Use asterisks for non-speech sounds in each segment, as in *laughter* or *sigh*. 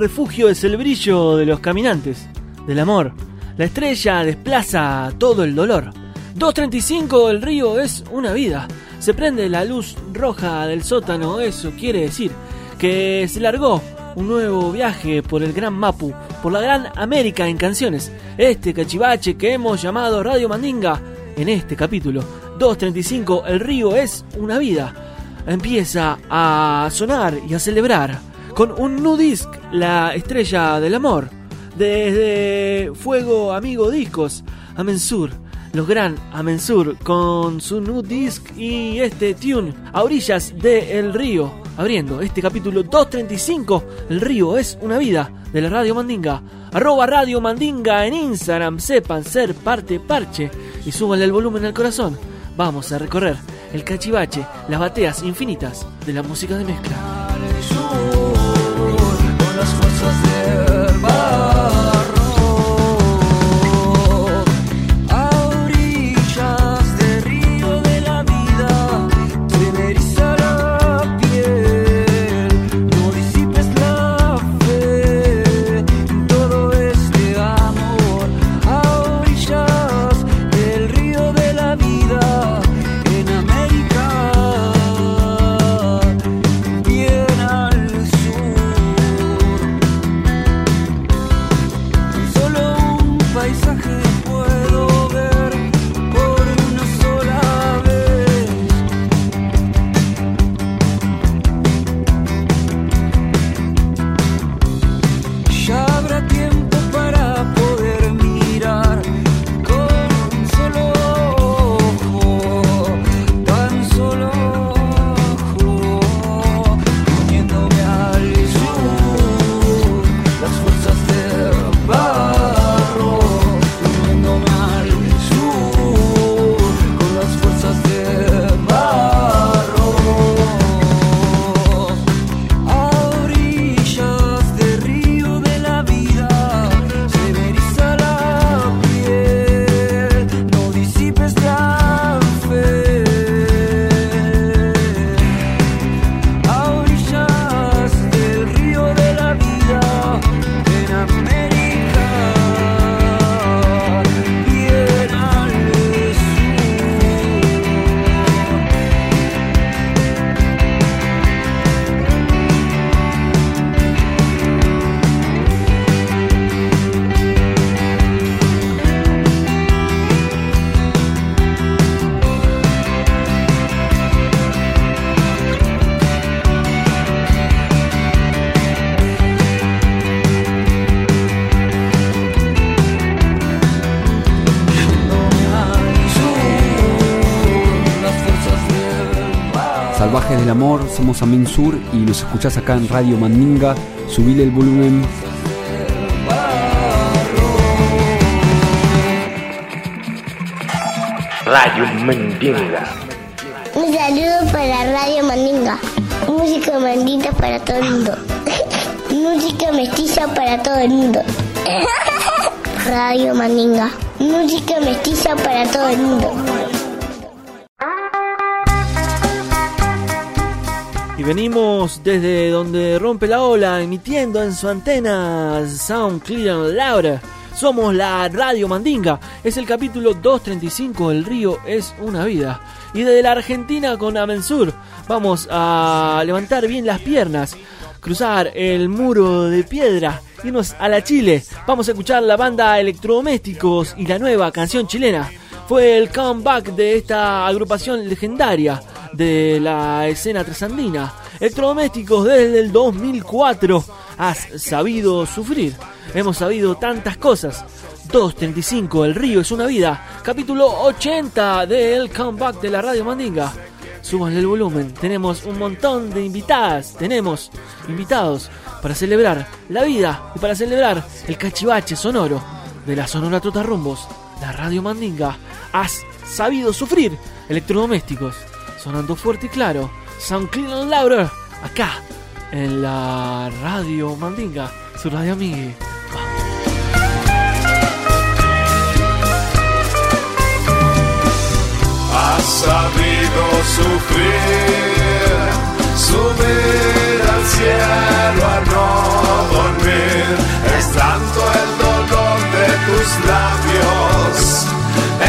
Refugio es el brillo de los caminantes, del amor. La estrella desplaza todo el dolor. 2.35 el río es una vida. Se prende la luz roja del sótano, eso quiere decir que se largó un nuevo viaje por el Gran Mapu, por la Gran América en canciones. Este cachivache que hemos llamado Radio Mandinga en este capítulo. 2.35 el río es una vida empieza a sonar y a celebrar con un new disc, la estrella del amor. Desde Fuego Amigo Discos, Amensur, los gran Amensur, con su new disc y este tune a orillas del río, abriendo este capítulo 235, El río es una vida, de la Radio Mandinga. Arroba Radio Mandinga en Instagram, sepan ser parte parche y súbanle el volumen al corazón. Vamos a recorrer el cachivache, las bateas infinitas de la música de mezcla. Del Salvajes del Amor, somos Amin Sur y nos escuchás acá en Radio Mandinga. Subile el volumen. Radio Mandinga. Un saludo para Radio Mandinga. Música mandita para todo el mundo. *laughs* Música mestiza para todo el mundo. *laughs* Radio Mandinga. Música mestiza para todo el mundo. Y venimos desde donde rompe la ola, emitiendo en su antena Sound Clear Laura. Somos la Radio Mandinga. Es el capítulo 235 El río es una vida. Y desde la Argentina con Amensur vamos a levantar bien las piernas, cruzar el muro de piedra, irnos a la Chile. Vamos a escuchar la banda Electrodomésticos y la nueva canción chilena. Fue el comeback de esta agrupación legendaria de la escena trasandina. Electrodomésticos desde el 2004. Has sabido sufrir. Hemos sabido tantas cosas. 235, El río es una vida. Capítulo 80 del comeback de la Radio Mandinga. Súbanle el volumen. Tenemos un montón de invitadas. Tenemos invitados para celebrar la vida y para celebrar el cachivache sonoro de la Sonora Trotarrumbos. La Radio Mandinga. Has sabido sufrir. Electrodomésticos. Sonando fuerte y claro. Sound Clean Laura. Acá. En la Radio Mandinga. Su radio amiga. has sabido sufrir, subir al cielo a no dormir, es tanto el dolor de tus labios,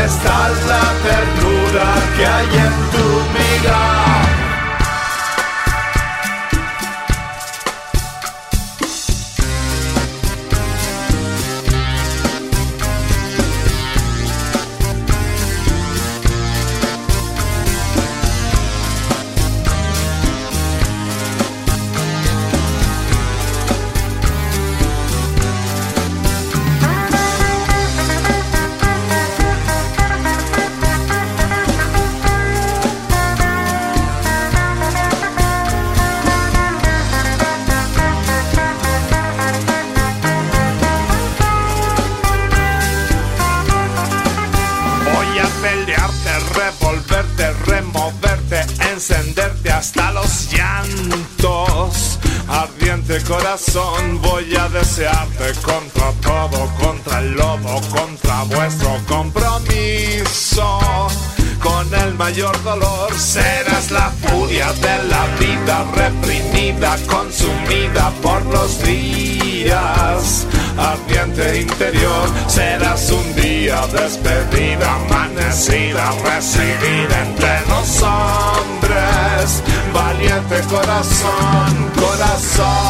está la ternura que hay en tu corazón, corazón,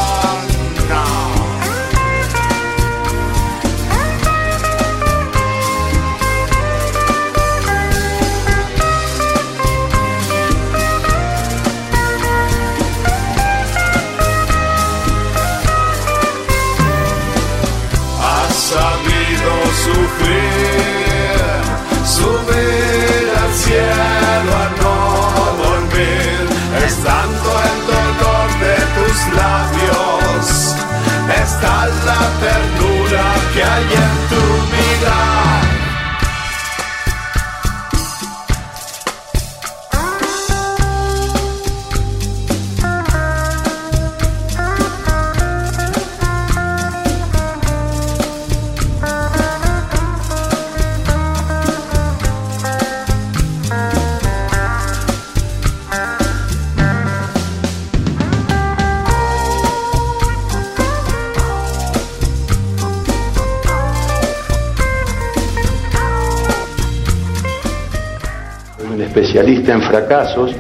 especialista en fracasos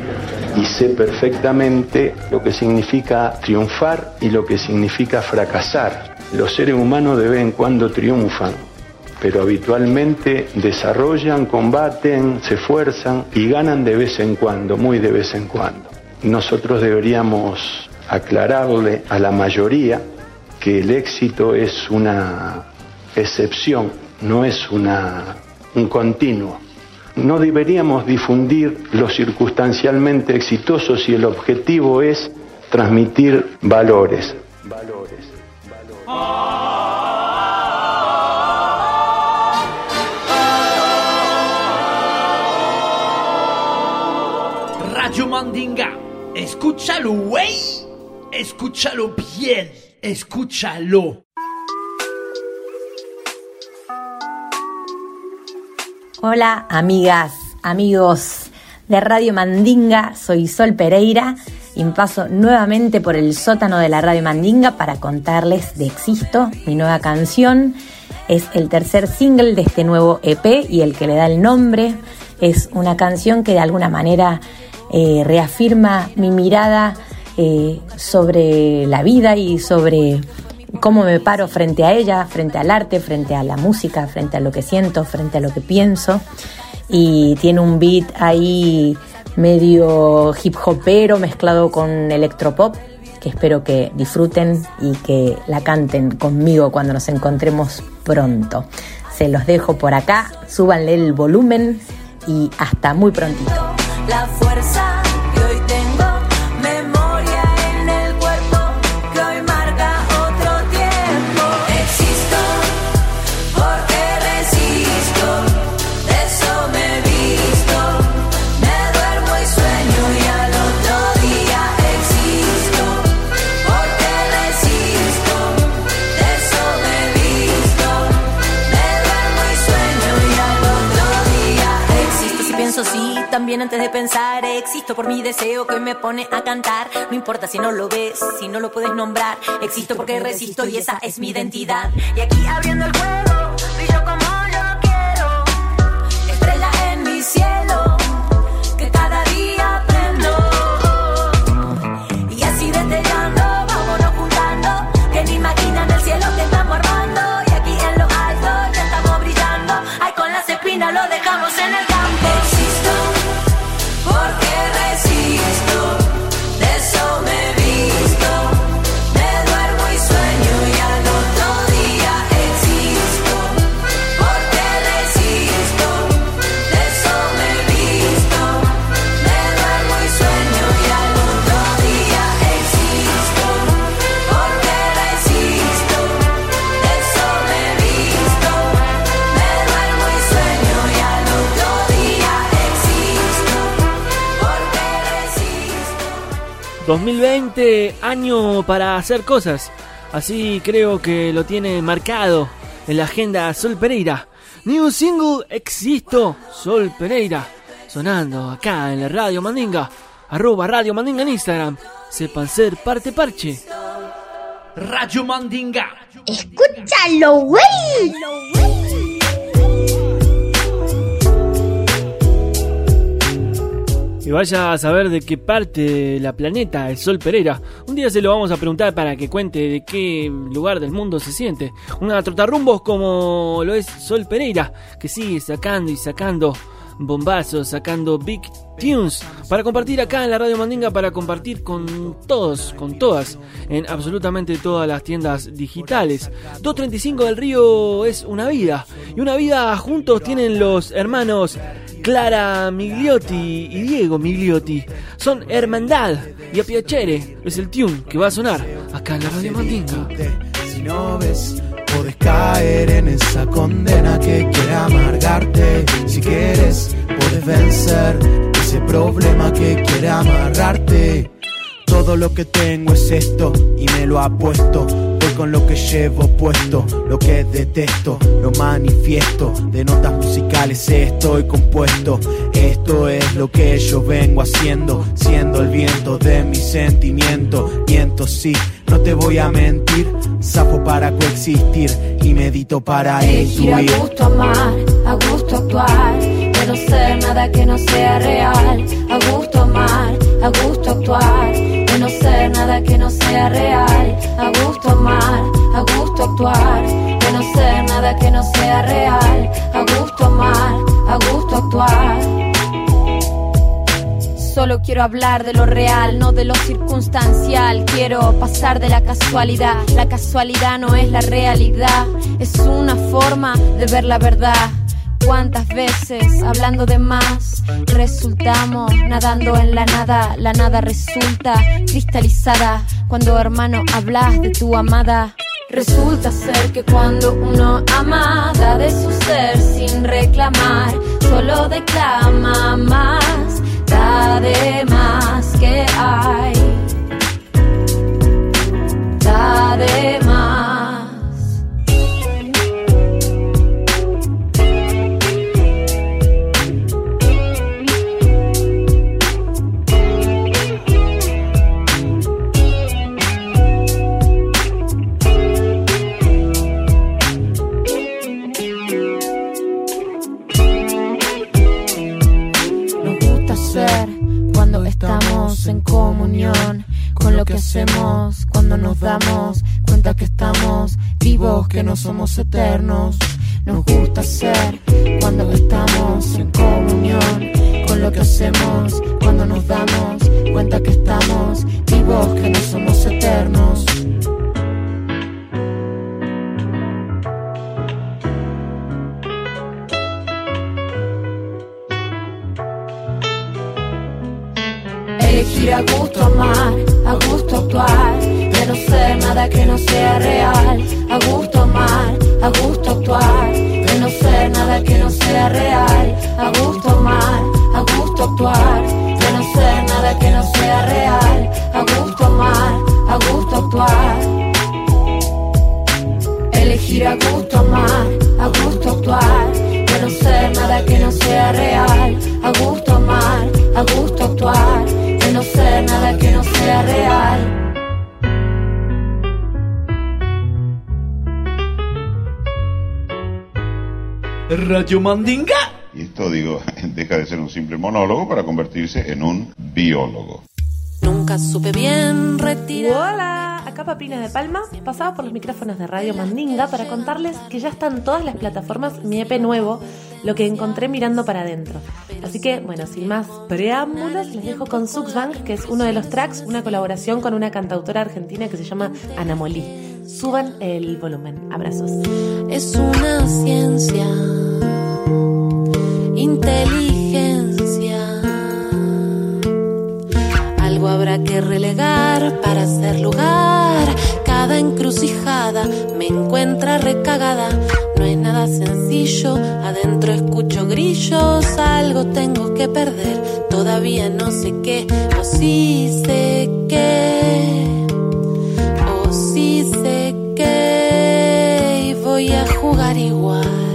y sé perfectamente lo que significa triunfar y lo que significa fracasar. Los seres humanos de vez en cuando triunfan, pero habitualmente desarrollan, combaten, se esfuerzan y ganan de vez en cuando, muy de vez en cuando. Nosotros deberíamos aclararle a la mayoría que el éxito es una excepción, no es una, un continuo. No deberíamos difundir lo circunstancialmente exitoso si el objetivo es transmitir valores. Valores. Radio Mandinga, escúchalo, güey. Escúchalo bien, escúchalo. Hola amigas, amigos de Radio Mandinga, soy Sol Pereira y paso nuevamente por el sótano de la Radio Mandinga para contarles de Existo, mi nueva canción. Es el tercer single de este nuevo EP y el que le da el nombre. Es una canción que de alguna manera eh, reafirma mi mirada eh, sobre la vida y sobre cómo me paro frente a ella, frente al arte, frente a la música, frente a lo que siento, frente a lo que pienso. Y tiene un beat ahí medio hip hopero mezclado con electropop que espero que disfruten y que la canten conmigo cuando nos encontremos pronto. Se los dejo por acá, súbanle el volumen y hasta muy prontito. Antes de pensar existo por mi deseo que me pone a cantar. No importa si no lo ves, si no lo puedes nombrar. Existo porque resisto y esa es mi identidad. Y aquí abriendo el juego, brillo como yo quiero. Año para hacer cosas. Así creo que lo tiene marcado en la agenda Sol Pereira. New single Existo, Sol Pereira. Sonando acá en la Radio Mandinga. Arroba Radio Mandinga en Instagram. Sepan ser parte parche. Radio Mandinga. Escúchalo, güey. Y vaya a saber de qué parte de la planeta es Sol Pereira. Un día se lo vamos a preguntar para que cuente de qué lugar del mundo se siente. Una trotarrumbos como lo es Sol Pereira, que sigue sacando y sacando bombazos, sacando big tunes para compartir acá en la Radio Mandinga, para compartir con todos, con todas, en absolutamente todas las tiendas digitales. 235 del Río es una vida, y una vida juntos tienen los hermanos Clara Migliotti y Diego Migliotti. Son hermandad, y a Piacere es el tune que va a sonar acá en la Radio Mandinga. Si no ves, puedes caer en esa condena que quiere amargarte. Si quieres, puedes vencer ese problema que quiere amarrarte. Todo lo que tengo es esto y me lo apuesto. Voy con lo que llevo puesto, lo que detesto, lo manifiesto. De notas musicales estoy compuesto. Esto es lo que yo vengo haciendo, siendo el viento de mi sentimiento. Miento, sí, no te voy a mentir. Zafo para coexistir y medito para Elegir a gusto amar, a gusto actuar, de no ser nada que no sea real. A gusto amar, a gusto actuar, de no ser nada que no sea real. A gusto amar, a gusto actuar, de no ser nada que no sea real. A gusto amar, a gusto actuar. Solo quiero hablar de lo real, no de lo circunstancial. Quiero pasar de la casualidad. La casualidad no es la realidad, es una forma de ver la verdad. Cuántas veces hablando de más resultamos nadando en la nada. La nada resulta cristalizada cuando hermano hablas de tu amada. Resulta ser que cuando uno ama, da de su ser sin reclamar, solo declama más, da de más que hay, da de más. Eternos. De Palma. Pasaba por los micrófonos de Radio Mandinga para contarles que ya están todas las plataformas mi EP nuevo, lo que encontré mirando para adentro. Así que, bueno, sin más preámbulos, les dejo con Suxbank, que es uno de los tracks, una colaboración con una cantautora argentina que se llama Ana Molí. Suban el volumen. Abrazos. Es una ciencia, inteligencia. Habrá que relegar para hacer lugar. Cada encrucijada me encuentra recagada. No es nada sencillo, adentro escucho grillos. Algo tengo que perder, todavía no sé qué, o sí sé qué. O sí sé que y voy a jugar igual.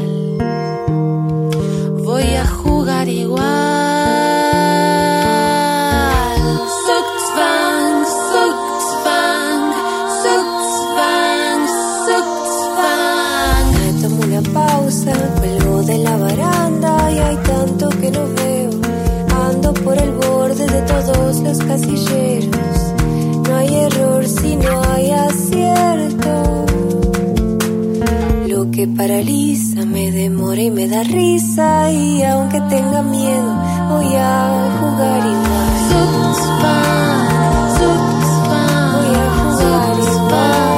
Casilleros. No hay error si no hay acierto. Lo que paraliza me demora y me da risa. Y aunque tenga miedo, voy a jugar igual. Voy a jugar igual.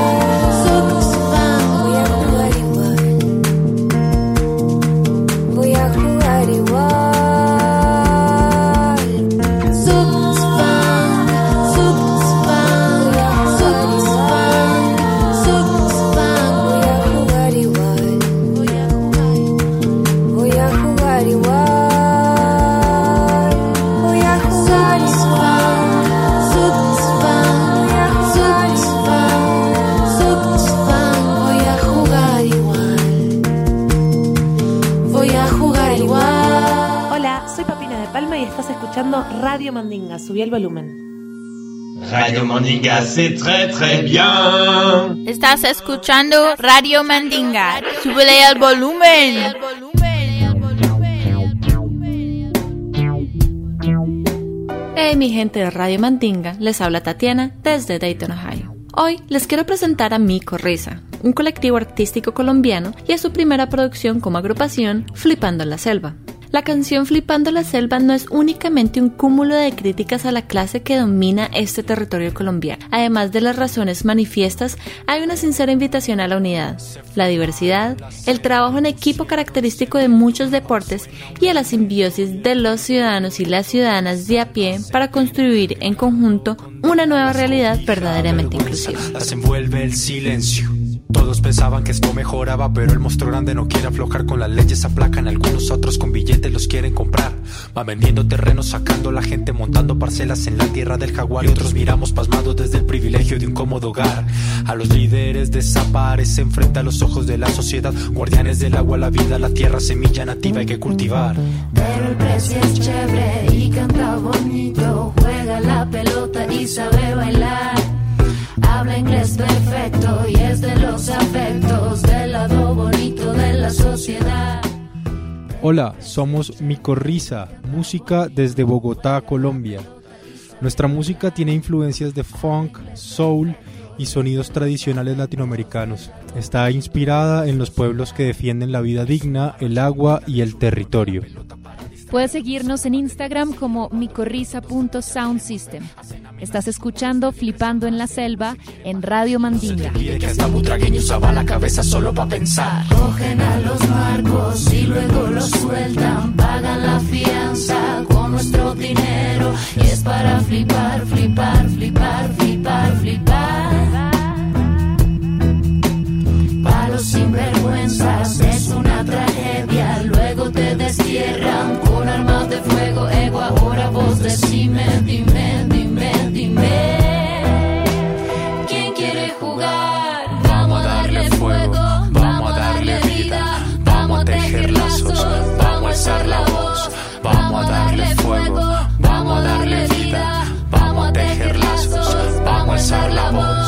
Escuchando Radio Mandinga. Subí el volumen. Radio Mandinga, c'est très très bien. Estás escuchando Radio Mandinga. Súbele al volumen. Hey mi gente de Radio Mandinga, les habla Tatiana desde Dayton, Ohio. Hoy les quiero presentar a Mico Risa, un colectivo artístico colombiano y a su primera producción como agrupación Flipando en la Selva. La canción Flipando la Selva no es únicamente un cúmulo de críticas a la clase que domina este territorio colombiano. Además de las razones manifiestas, hay una sincera invitación a la unidad, la diversidad, el trabajo en equipo característico de muchos deportes y a la simbiosis de los ciudadanos y las ciudadanas de a pie para construir en conjunto una nueva realidad verdaderamente inclusiva. Todos pensaban que esto mejoraba, pero el monstruo grande no quiere aflojar con las leyes, aplacan algunos otros con billetes los quieren comprar. Va vendiendo terrenos, sacando la gente, montando parcelas en la tierra del jaguar y otros miramos pasmados desde el privilegio de un cómodo hogar. A los líderes desaparecen frente a los ojos de la sociedad, guardianes del agua, la vida, la tierra, semilla nativa hay que cultivar. Pero el precio es chévere y canta bonito, juega la pelota y sabe bailar. Habla inglés perfecto y es de los afectos del lado bonito de la sociedad. Hola, somos Micorrisa, música desde Bogotá, Colombia. Nuestra música tiene influencias de funk, soul y sonidos tradicionales latinoamericanos. Está inspirada en los pueblos que defienden la vida digna, el agua y el territorio. Puedes seguirnos en Instagram como micorrisa.soundsystem. Estás escuchando Flipando en la Selva en Radio Mandinga. Que hasta butragueño usaba la cabeza solo para pensar. Cogen a los marcos y luego los sueltan, pagan la fianza con nuestro dinero y es para flipar, flipar, flipar, flipar, flipar. Para los sinvergüenzas Vamos a darle fuego, vamos a darle vida, vamos a tejer lazos, vamos a alzar la voz,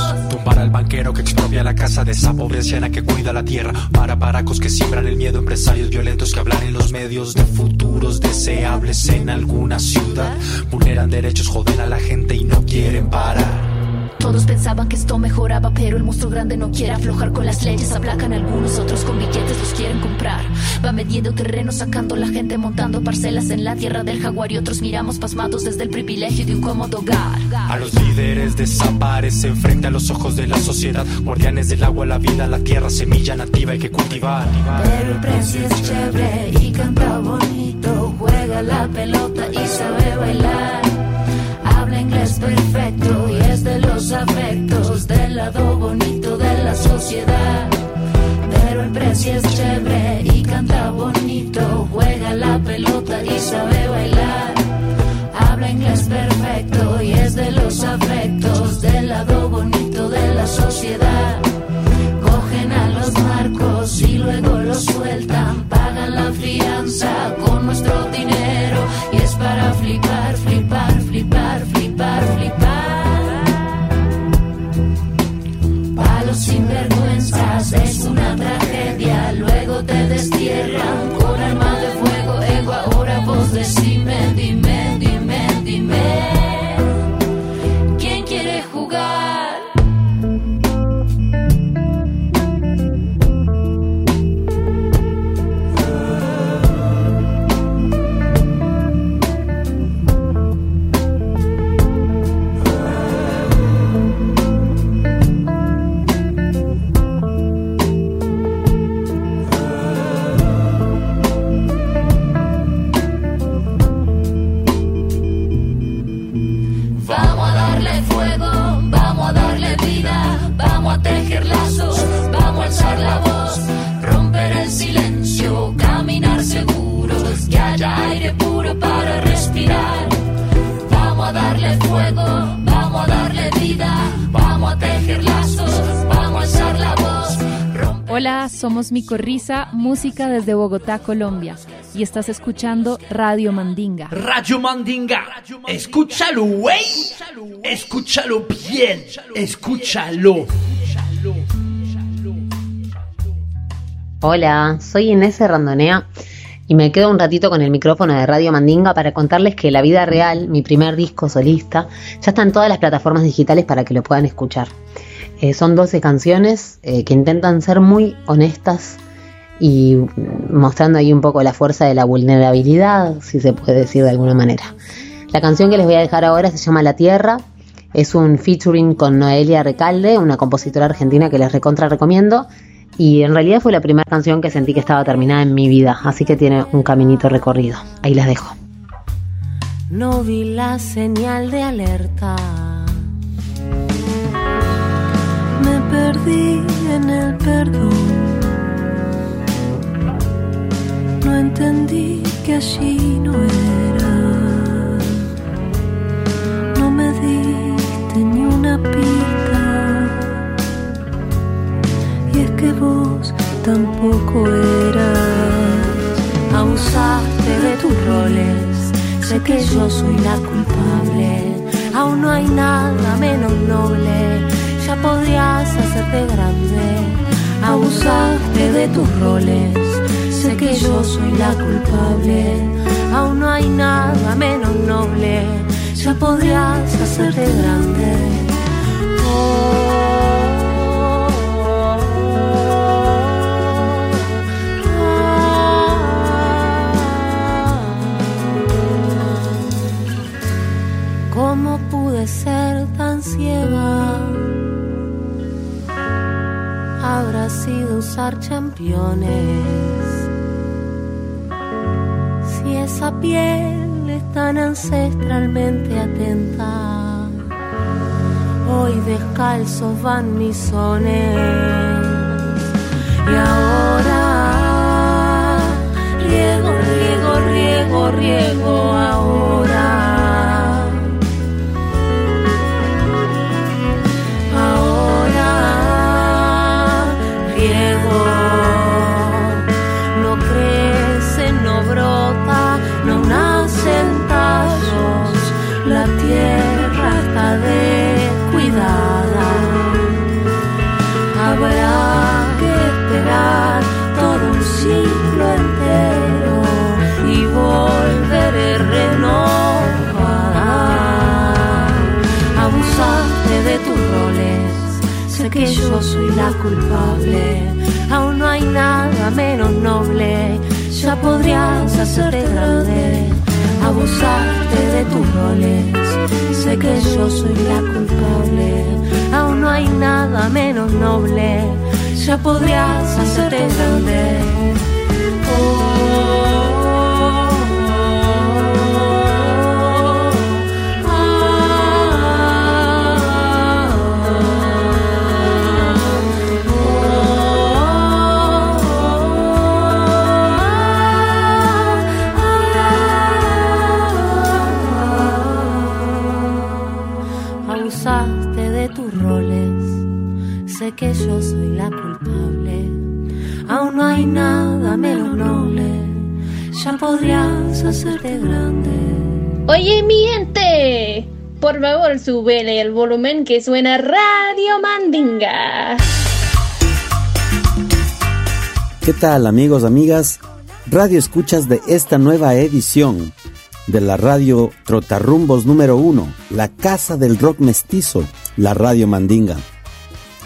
vamos a darle fuego, vamos a darle vida, vamos a tejer lazos, vamos a alzar la voz. Tumbar al banquero que expropia la casa de esa pobre anciana que cuida la tierra. Para paracos que siembran el miedo, empresarios violentos que hablan en los medios de futuros deseables en alguna ciudad. Vulneran derechos, joden a la gente y no quieren parar. Todos pensaban que esto mejoraba, pero el monstruo grande no quiere aflojar con las leyes. Aplacan algunos, otros con billetes los quieren comprar. Va vendiendo terreno, sacando la gente, montando parcelas en la tierra del jaguar y otros miramos pasmados desde el privilegio de un cómodo hogar. A los líderes desaparecen frente a los ojos de la sociedad. Guardianes del agua, la vida, la tierra, semilla nativa hay que cultivar. Pero el precio es chévere y canta bonito, juega la pelota y sabe bailar. Habla inglés perfecto afectos del lado bonito de la sociedad. Pero el precio es chévere y canta bonito, juega la pelota y sabe bailar. Habla inglés perfecto y es de los afectos del lado bonito de la sociedad. Somos Micorrisa, música desde Bogotá, Colombia. Y estás escuchando Radio Mandinga. Radio Mandinga. Escúchalo, güey. Escúchalo bien. Escúchalo. Hola, soy Inés Randonea y me quedo un ratito con el micrófono de Radio Mandinga para contarles que La Vida Real, mi primer disco solista, ya está en todas las plataformas digitales para que lo puedan escuchar. Eh, son 12 canciones eh, que intentan ser muy honestas y mostrando ahí un poco la fuerza de la vulnerabilidad, si se puede decir de alguna manera. La canción que les voy a dejar ahora se llama La Tierra, es un featuring con Noelia Recalde, una compositora argentina que les recontra recomiendo. Y en realidad fue la primera canción que sentí que estaba terminada en mi vida, así que tiene un caminito recorrido. Ahí las dejo. No vi la señal de alerta. Perdí en el perdón. No entendí que allí no era. No me diste ni una pista. Y es que vos tampoco eras. Abusaste de tus roles. Sé que yo soy la culpable. Aún no hay nada menos noble. Ya podrías hacerte grande. Abusaste de tus roles. Sé que yo soy la culpable. Aún no hay nada menos noble. Ya podrías hacerte grande. ¿Cómo pude ser tan ciega? Habrá sido usar championes. Si esa piel es tan ancestralmente atenta, hoy descalzos van mis sones. Y ahora riego, riego, riego, riego ahora. Soy la culpable. Aún no hay nada menos noble, ya podrías hacerte grande. Abusaste de tus roles, sé que yo soy la culpable. Aún no hay nada menos noble, ya podrías hacerte grande. Hay nada menos noble, ya podrías hacerte grande. Oye, mi gente, por favor, súbele el volumen que suena Radio Mandinga. ¿Qué tal amigos, amigas? Radio escuchas de esta nueva edición de la radio Trotarrumbos número uno, la casa del rock mestizo, la radio Mandinga.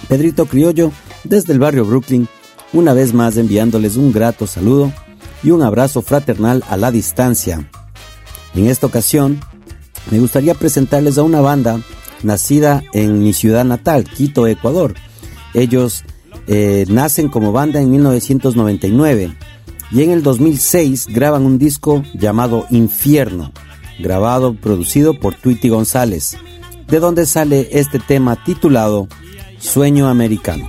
Pedrito Criollo, desde el barrio Brooklyn, una vez más enviándoles un grato saludo y un abrazo fraternal a la distancia. En esta ocasión, me gustaría presentarles a una banda nacida en mi ciudad natal, Quito, Ecuador. Ellos eh, nacen como banda en 1999 y en el 2006 graban un disco llamado Infierno, grabado, producido por Tweety González, de donde sale este tema titulado Sueño Americano.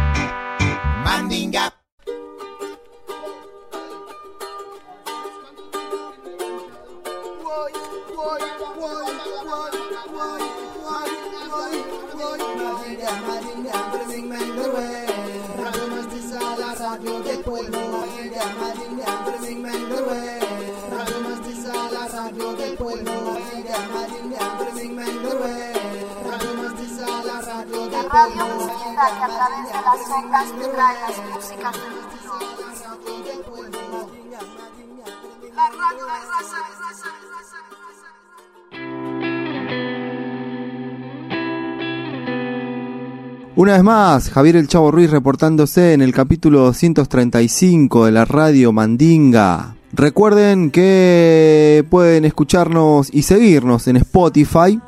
Radio que a través de las ondas te trae las músicas de raza. Una vez más, Javier El Chavo Ruiz reportándose en el capítulo 235 de la radio Mandinga. Recuerden que pueden escucharnos y seguirnos en Spotify.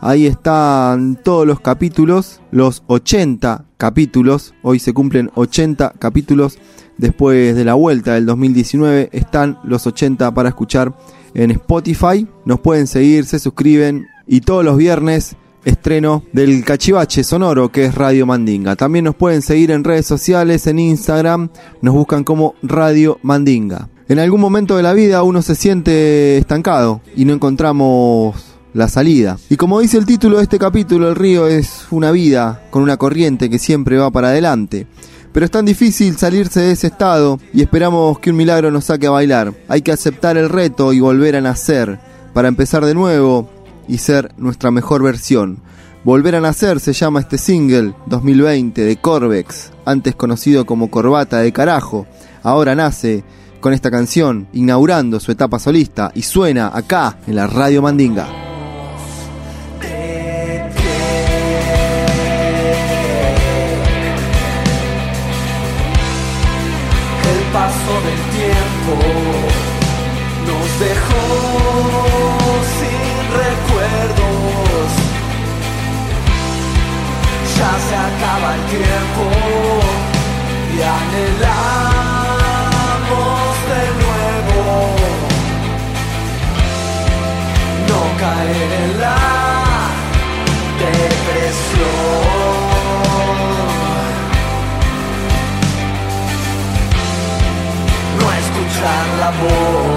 Ahí están todos los capítulos, los 80 capítulos. Hoy se cumplen 80 capítulos después de la vuelta del 2019. Están los 80 para escuchar en Spotify. Nos pueden seguir, se suscriben y todos los viernes estreno del cachivache sonoro que es Radio Mandinga. También nos pueden seguir en redes sociales, en Instagram, nos buscan como Radio Mandinga. En algún momento de la vida uno se siente estancado y no encontramos la salida. Y como dice el título de este capítulo, el río es una vida con una corriente que siempre va para adelante. Pero es tan difícil salirse de ese estado y esperamos que un milagro nos saque a bailar. Hay que aceptar el reto y volver a nacer para empezar de nuevo y ser nuestra mejor versión. Volver a nacer se llama este single 2020 de Corvex, antes conocido como Corbata de Carajo. Ahora nace con esta canción, inaugurando su etapa solista y suena acá en la Radio Mandinga. El tiempo y anhelamos de nuevo no caer en la depresión. no escuchar la voz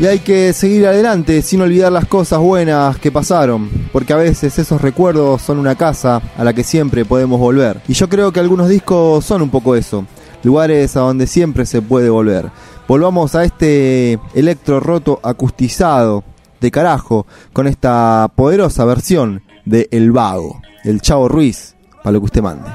Y hay que seguir adelante sin olvidar las cosas buenas que pasaron, porque a veces esos recuerdos son una casa a la que siempre podemos volver. Y yo creo que algunos discos son un poco eso, lugares a donde siempre se puede volver. Volvamos a este electro roto acustizado de carajo con esta poderosa versión de El Vago, del Chavo Ruiz, para lo que usted mande.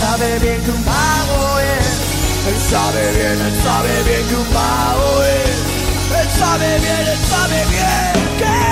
Sabe bien que un vago es. Él sabe bien, él sabe bien que un vago es. Él sabe bien, él sabe bien que.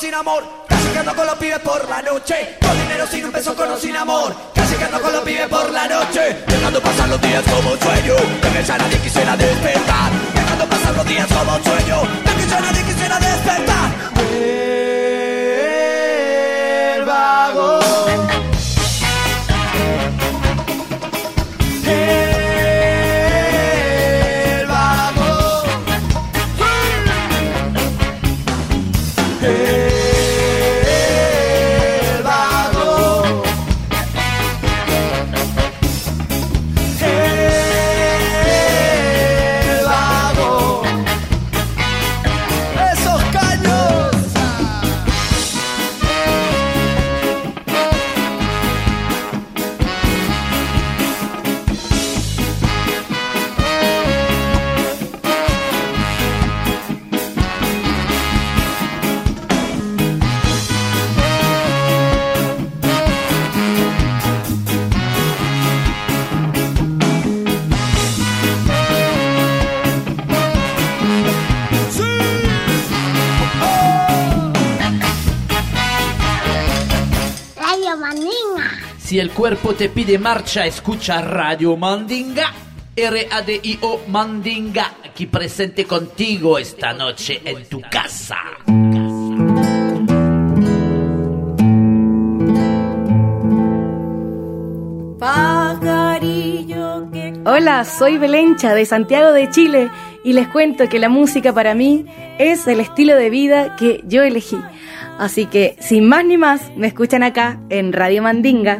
Sin amor. Casi que ando con los pibes por la noche. Con dinero sin un peso con o sin amor. Casi que ando con los pibes por la noche. Dejando pasar los días como un sueño De ya nadie quisiera despertar. Dejando pasar los días como un sueño De ya nadie quisiera despertar. El vago el cuerpo te pide marcha, escucha Radio Mandinga. R-A-D-I-O Mandinga, aquí presente contigo esta noche en tu casa. Hola, soy Belencha de Santiago de Chile y les cuento que la música para mí es el estilo de vida que yo elegí. Así que, sin más ni más, me escuchan acá en Radio Mandinga.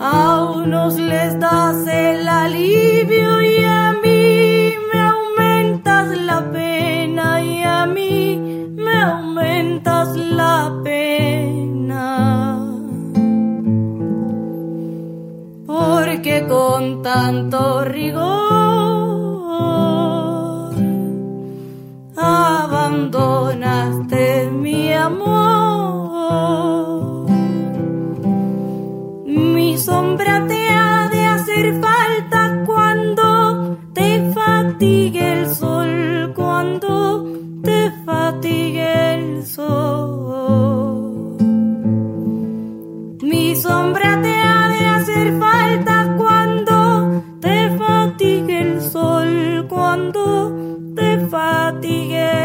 A unos les das el alivio y a mí me aumentas la pena y a mí me aumentas la pena. Porque con tanto rigor abandonaste mi amor. Mi sombra te ha de hacer falta cuando te fatigue el sol, cuando te fatigue el sol. Mi sombra te fatigue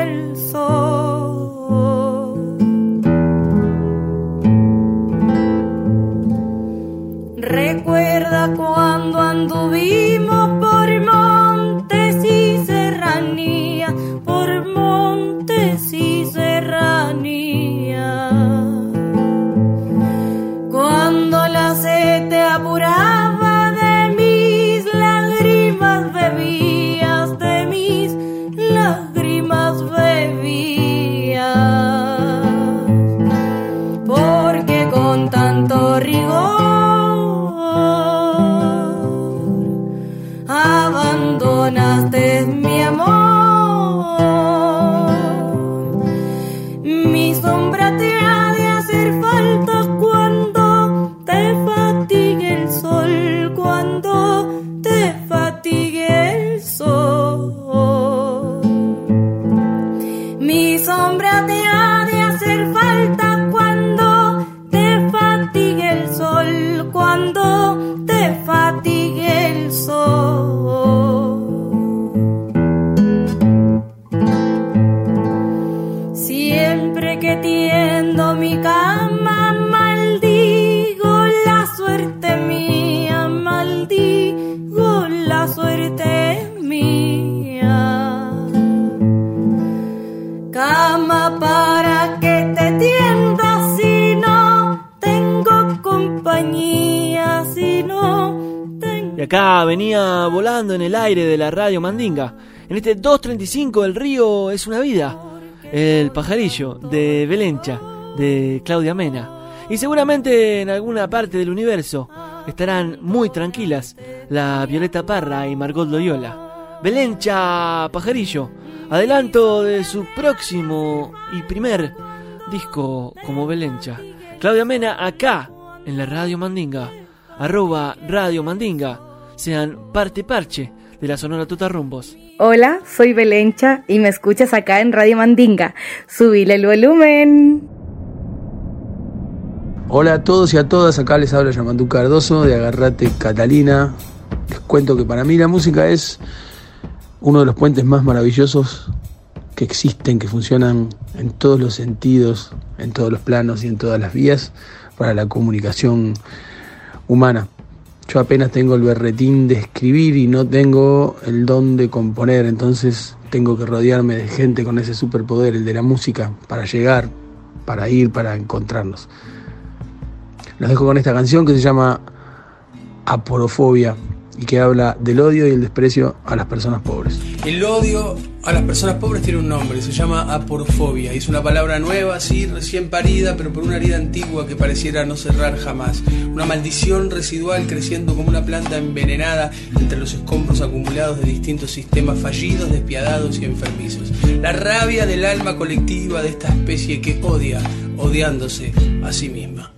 en el aire de la radio Mandinga. En este 235 del río es una vida. El pajarillo de Belencha, de Claudia Mena. Y seguramente en alguna parte del universo estarán muy tranquilas la Violeta Parra y Margot Loyola. Belencha Pajarillo, adelanto de su próximo y primer disco como Belencha. Claudia Mena acá en la Radio Mandinga, arroba Radio Mandinga, sean parte parche de la Sonora Totarrumbos. Hola, soy Belencha y me escuchas acá en Radio Mandinga. Subile el volumen. Hola a todos y a todas, acá les habla Yamandú Cardoso de Agarrate Catalina. Les cuento que para mí la música es uno de los puentes más maravillosos que existen, que funcionan en todos los sentidos, en todos los planos y en todas las vías para la comunicación humana. Yo apenas tengo el berretín de escribir y no tengo el don de componer, entonces tengo que rodearme de gente con ese superpoder, el de la música, para llegar, para ir, para encontrarnos. Los dejo con esta canción que se llama Aporofobia y que habla del odio y el desprecio a las personas pobres. El odio a las personas pobres tiene un nombre, se llama aporofobia. y Es una palabra nueva, sí, recién parida, pero por una herida antigua que pareciera no cerrar jamás. Una maldición residual creciendo como una planta envenenada entre los escombros acumulados de distintos sistemas fallidos, despiadados y enfermizos. La rabia del alma colectiva de esta especie que odia, odiándose a sí misma.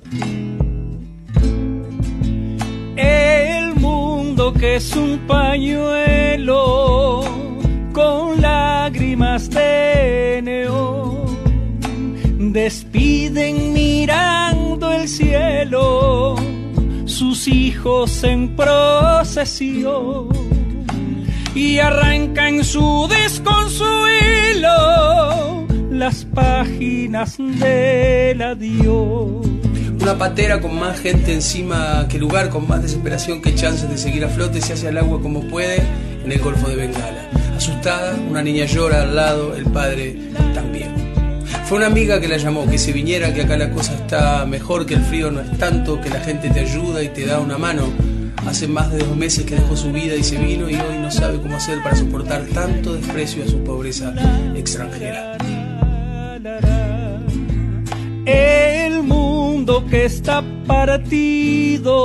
El mundo que es un pañuelo con lágrimas de neón. Despiden mirando el el cielo sus hijos en procesión y arranca en su desconsuelo las páginas del adiós. Una patera con más gente encima que lugar, con más desesperación que chances de seguir a flote, se hace al agua como puede en el Golfo de Bengala. Una niña llora al lado, el padre también. Fue una amiga que la llamó, que se viniera, que acá la cosa está mejor, que el frío no es tanto, que la gente te ayuda y te da una mano. Hace más de dos meses que dejó su vida y se vino y hoy no sabe cómo hacer para soportar tanto desprecio a su pobreza extranjera. El mundo que está partido,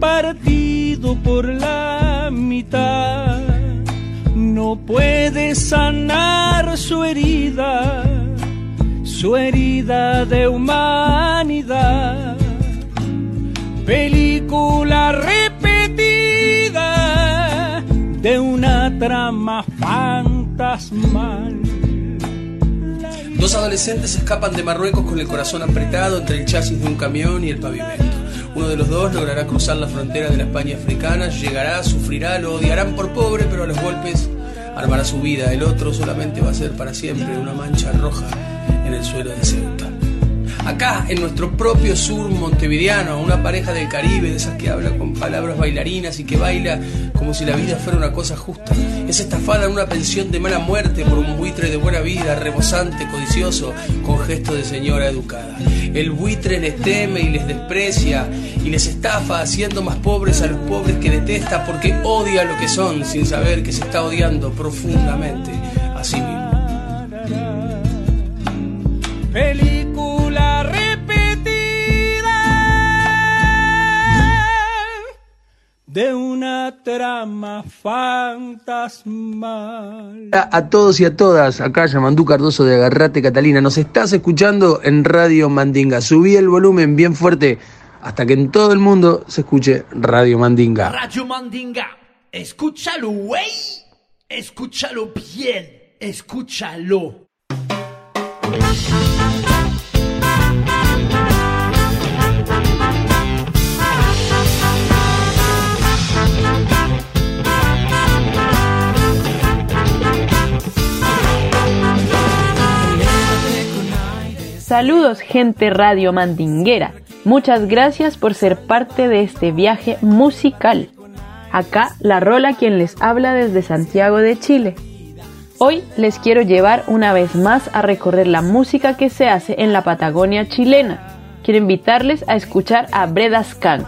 partido por la mitad, no puede sanar su herida, su herida de humanidad. Película repetida de una trama fantasmal. Dos adolescentes escapan de Marruecos con el corazón apretado entre el chasis de un camión y el pavimento. Uno de los dos logrará cruzar la frontera de la España africana, llegará, sufrirá, lo odiarán por pobre, pero a los golpes armará su vida. El otro solamente va a ser para siempre una mancha roja en el suelo de Ceuta. Acá, en nuestro propio sur montevideano, una pareja del Caribe, de esas que habla con palabras bailarinas y que baila como si la vida fuera una cosa justa. Es estafada en una pensión de mala muerte por un buitre de buena vida, rebosante, codicioso, con gesto de señora educada. El buitre les teme y les desprecia y les estafa haciendo más pobres a los pobres que detesta porque odia lo que son sin saber que se está odiando profundamente a sí mismo. De una trama fantasmal. A, a todos y a todas, acá Yamandú Cardoso de Agarrate Catalina, nos estás escuchando en Radio Mandinga. Subí el volumen bien fuerte hasta que en todo el mundo se escuche Radio Mandinga. Radio Mandinga, escúchalo, güey. Escúchalo bien, escúchalo. Saludos gente radio mandinguera. Muchas gracias por ser parte de este viaje musical. Acá la rola quien les habla desde Santiago de Chile. Hoy les quiero llevar una vez más a recorrer la música que se hace en la Patagonia chilena. Quiero invitarles a escuchar a Breda Skank,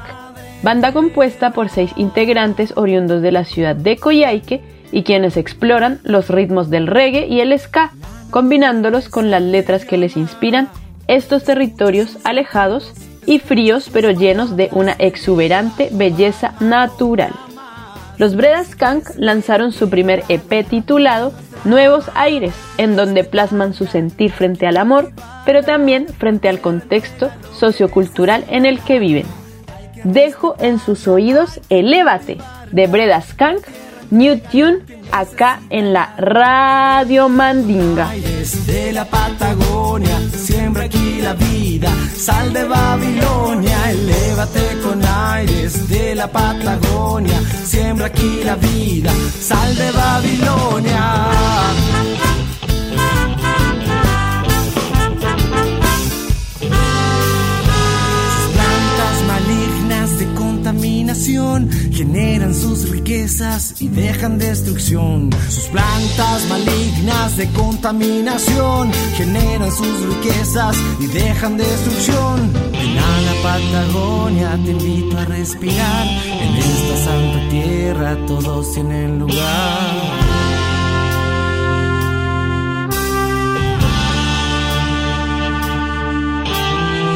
banda compuesta por seis integrantes oriundos de la ciudad de Coyhaique y quienes exploran los ritmos del reggae y el ska, combinándolos con las letras que les inspiran estos territorios alejados y fríos pero llenos de una exuberante belleza natural. Los Breda Skank lanzaron su primer EP titulado Nuevos Aires, en donde plasman su sentir frente al amor, pero también frente al contexto sociocultural en el que viven. Dejo en sus oídos Elévate de Breda Skank, New Tune, acá en la Radio Mandinga. Desde la Patagonia, siembra aquí la vida, sal de Babilonia, elévate con aires de la Patagonia, siembra aquí la vida, sal de Babilonia. Generan sus riquezas y dejan destrucción. Sus plantas malignas de contaminación generan sus riquezas y dejan destrucción. Ven a la Patagonia, te invito a respirar. En esta santa tierra todos tienen lugar.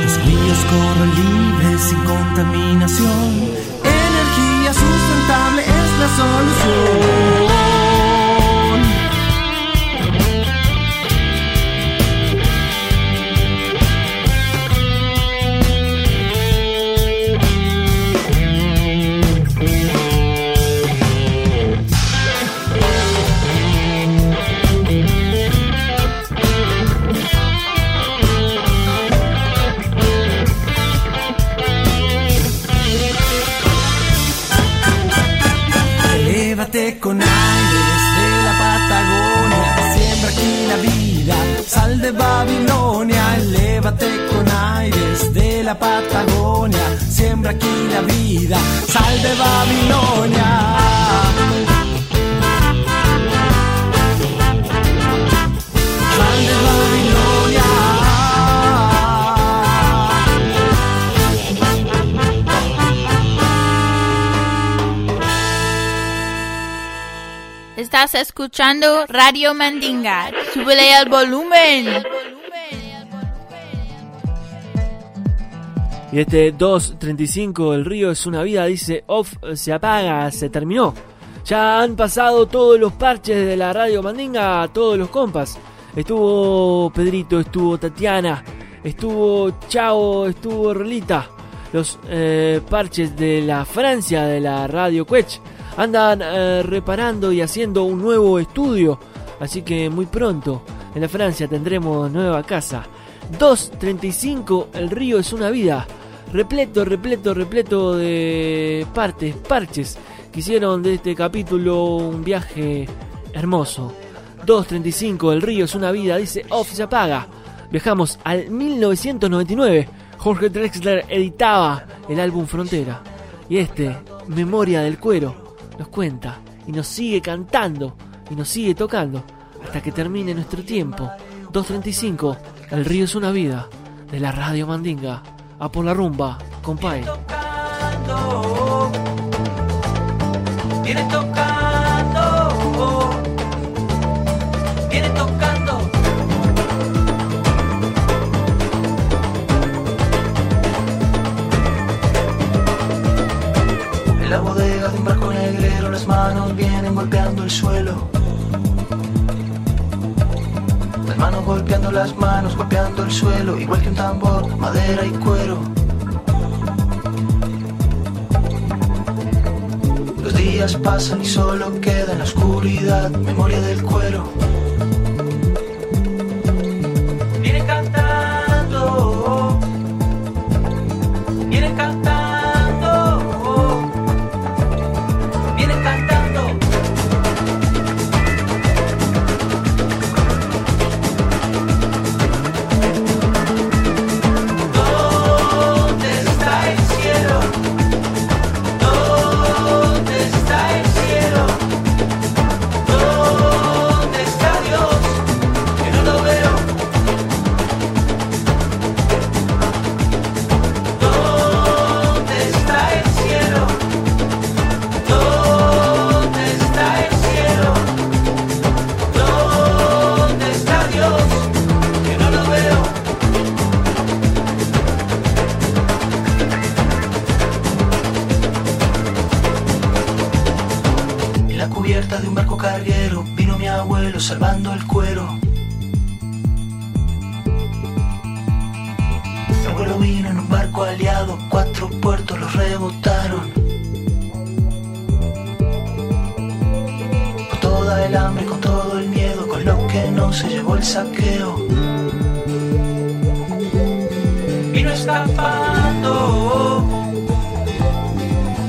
Los ríos corren libres sin contaminación. Es la solución. baconales de la Patagonia, siembra aquí la vida, sal de Babilonia, elévate con aires de la Patagonia, siembra aquí la vida, sal de Babilonia. Estás escuchando Radio Mandinga. Súbele el volumen. Y este 2.35 El río es una vida, dice off, se apaga, se terminó. Ya han pasado todos los parches de la radio Mandinga, todos los compas. Estuvo Pedrito, estuvo Tatiana, estuvo Chao, estuvo Rolita. Los eh, parches de la Francia de la radio Quech andan eh, reparando y haciendo un nuevo estudio. Así que muy pronto en la Francia tendremos nueva casa. 2.35 El río es una vida. Repleto, repleto, repleto de partes, parches que hicieron de este capítulo un viaje hermoso. 2.35 El río es una vida, dice Off se apaga. Viajamos al 1999. Jorge Drexler editaba el álbum Frontera. Y este, Memoria del Cuero, nos cuenta y nos sigue cantando y nos sigue tocando hasta que termine nuestro tiempo. 2.35 El río es una vida de la radio Mandinga. A por la rumba, compay. tocando, viene tocando, viene tocando. En la bodega de un barco las manos vienen golpeando el suelo. Las manos golpeando las manos, golpeando el suelo, igual que un tambor, madera y cuero. Los días pasan y solo queda en la oscuridad memoria del cuero.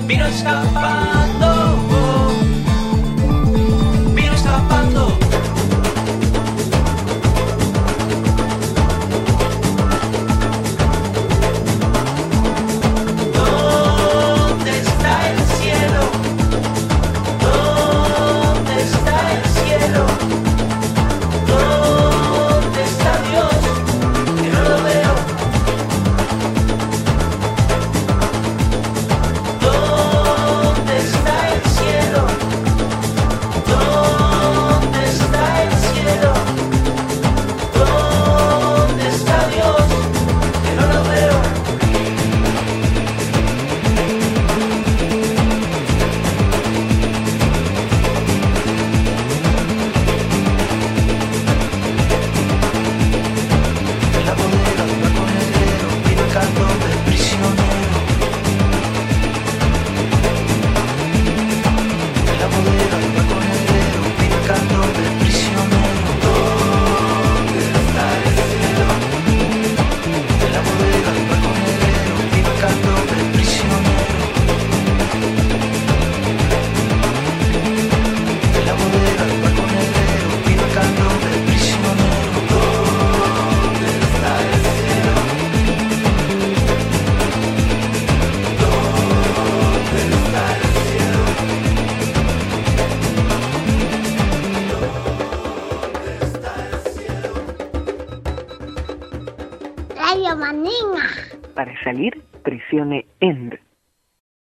Vino escapando. Vino